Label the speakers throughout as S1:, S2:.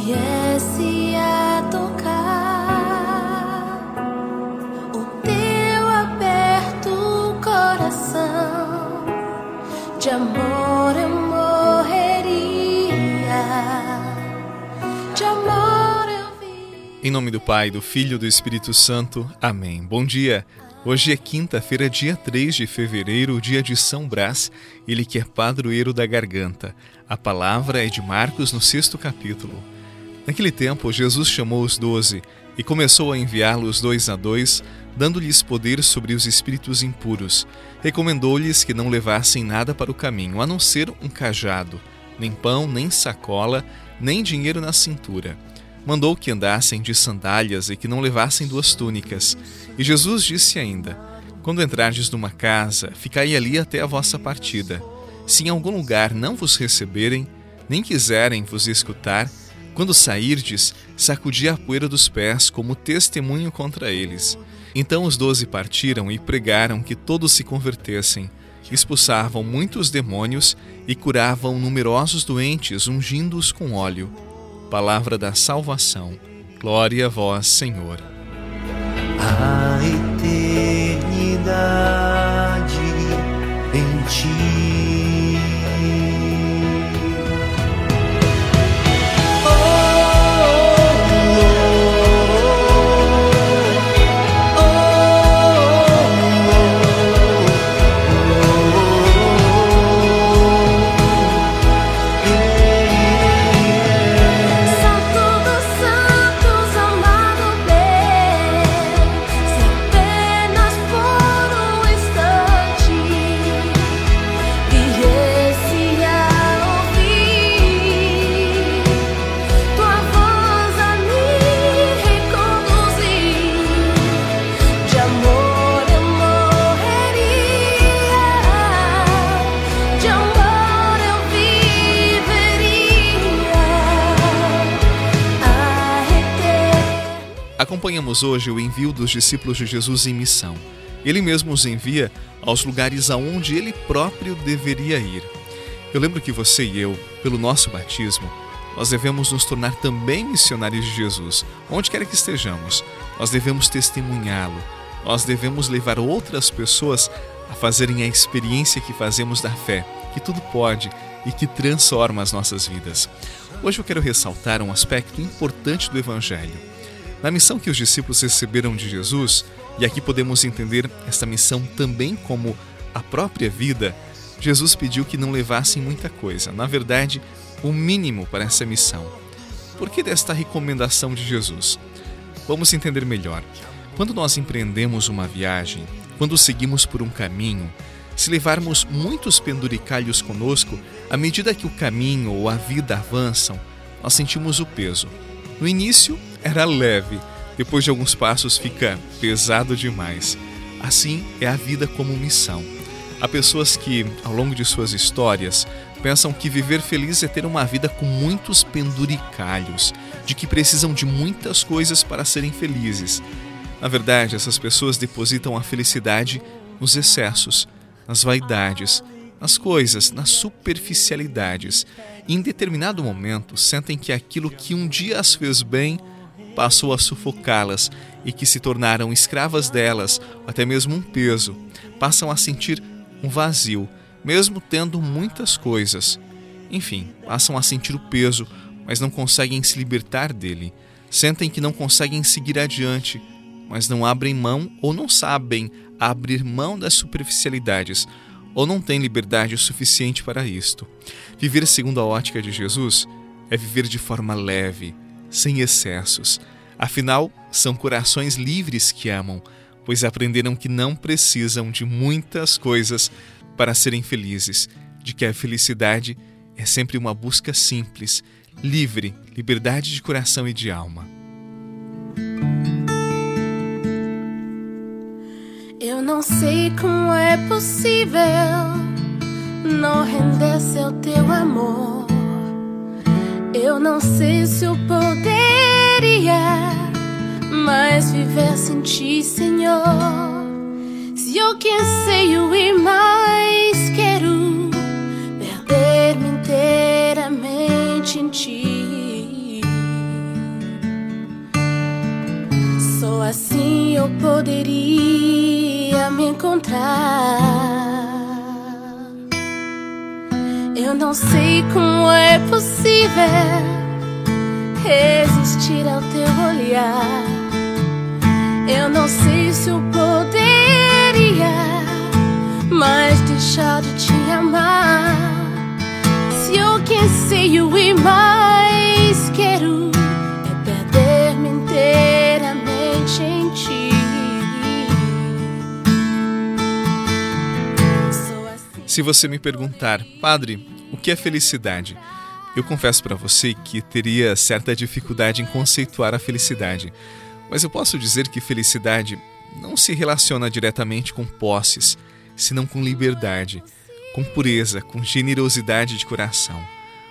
S1: comece a tocar o teu aberto coração de amor eu morreria, de amor eu vi.
S2: Em nome do Pai, do Filho e do Espírito Santo. Amém. Bom dia. Hoje é quinta-feira, dia 3 de fevereiro, dia de São Brás, ele que é padroeiro da garganta. A palavra é de Marcos no sexto capítulo. Naquele tempo, Jesus chamou os doze e começou a enviá-los dois a dois, dando-lhes poder sobre os espíritos impuros. Recomendou-lhes que não levassem nada para o caminho, a não ser um cajado, nem pão, nem sacola, nem dinheiro na cintura mandou que andassem de sandálias e que não levassem duas túnicas. E Jesus disse ainda: Quando entrardes numa casa, ficai ali até a vossa partida. Se em algum lugar não vos receberem, nem quiserem vos escutar, quando sairdes, sacudi a poeira dos pés como testemunho contra eles. Então os doze partiram e pregaram que todos se convertessem. Expulsavam muitos demônios e curavam numerosos doentes, ungindo-os com óleo palavra da salvação. Glória a vós, Senhor.
S3: A eternidade em ti.
S2: Acompanhamos hoje o envio dos discípulos de Jesus em missão. Ele mesmo os envia aos lugares aonde ele próprio deveria ir. Eu lembro que você e eu, pelo nosso batismo, nós devemos nos tornar também missionários de Jesus, onde quer que estejamos. Nós devemos testemunhá-lo. Nós devemos levar outras pessoas a fazerem a experiência que fazemos da fé, que tudo pode e que transforma as nossas vidas. Hoje eu quero ressaltar um aspecto importante do Evangelho na missão que os discípulos receberam de Jesus, e aqui podemos entender esta missão também como a própria vida, Jesus pediu que não levassem muita coisa, na verdade, o mínimo para essa missão. Por que desta recomendação de Jesus? Vamos entender melhor. Quando nós empreendemos uma viagem, quando seguimos por um caminho, se levarmos muitos penduricalhos conosco, à medida que o caminho ou a vida avançam, nós sentimos o peso. No início era leve, depois de alguns passos fica pesado demais. Assim é a vida como missão. Há pessoas que, ao longo de suas histórias, pensam que viver feliz é ter uma vida com muitos penduricalhos, de que precisam de muitas coisas para serem felizes. Na verdade, essas pessoas depositam a felicidade nos excessos, nas vaidades, nas coisas, nas superficialidades. E em determinado momento sentem que aquilo que um dia as fez bem passou a sufocá-las e que se tornaram escravas delas, até mesmo um peso. Passam a sentir um vazio, mesmo tendo muitas coisas. Enfim, passam a sentir o peso, mas não conseguem se libertar dele. Sentem que não conseguem seguir adiante, mas não abrem mão ou não sabem abrir mão das superficialidades ou não tem liberdade o suficiente para isto. Viver segundo a ótica de Jesus é viver de forma leve, sem excessos. Afinal, são corações livres que amam, pois aprenderam que não precisam de muitas coisas para serem felizes, de que a felicidade é sempre uma busca simples, livre, liberdade de coração e de alma.
S1: Eu não sei como é possível não render-se ao teu amor. Eu não sei se eu poderia mais viver sem ti, Senhor. Se eu canseio e mais quero perder-me inteiramente em ti. Só assim eu poderia me encontrar. Eu não sei como é possível resistir ao teu olhar. Eu não sei se eu poderia mais deixar de te amar. Se eu quem sei e mais
S2: Se você me perguntar, Padre, o que é felicidade? Eu confesso para você que teria certa dificuldade em conceituar a felicidade, mas eu posso dizer que felicidade não se relaciona diretamente com posses, senão com liberdade, com pureza, com generosidade de coração.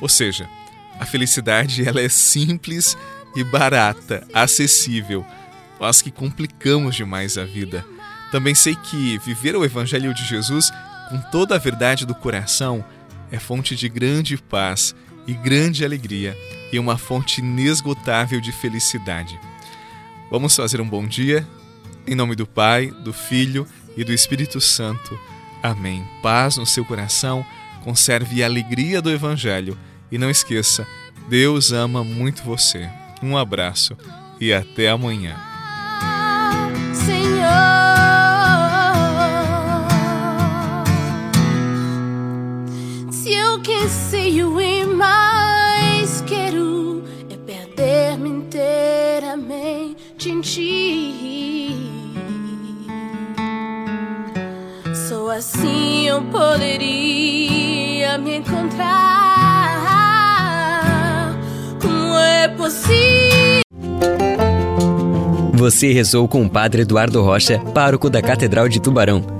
S2: Ou seja, a felicidade ela é simples e barata, acessível. Nós que complicamos demais a vida. Também sei que viver o Evangelho de Jesus com toda a verdade do coração é fonte de grande paz e grande alegria e uma fonte inesgotável de felicidade. Vamos fazer um bom dia? Em nome do Pai, do Filho e do Espírito Santo. Amém. Paz no seu coração, conserve a alegria do Evangelho e não esqueça, Deus ama muito você. Um abraço e até amanhã.
S1: O mais quero é perder-me inteiramente em ti. Só assim eu poderia me encontrar. Como é possível?
S4: Você rezou com o Padre Eduardo Rocha, pároco da Catedral de Tubarão.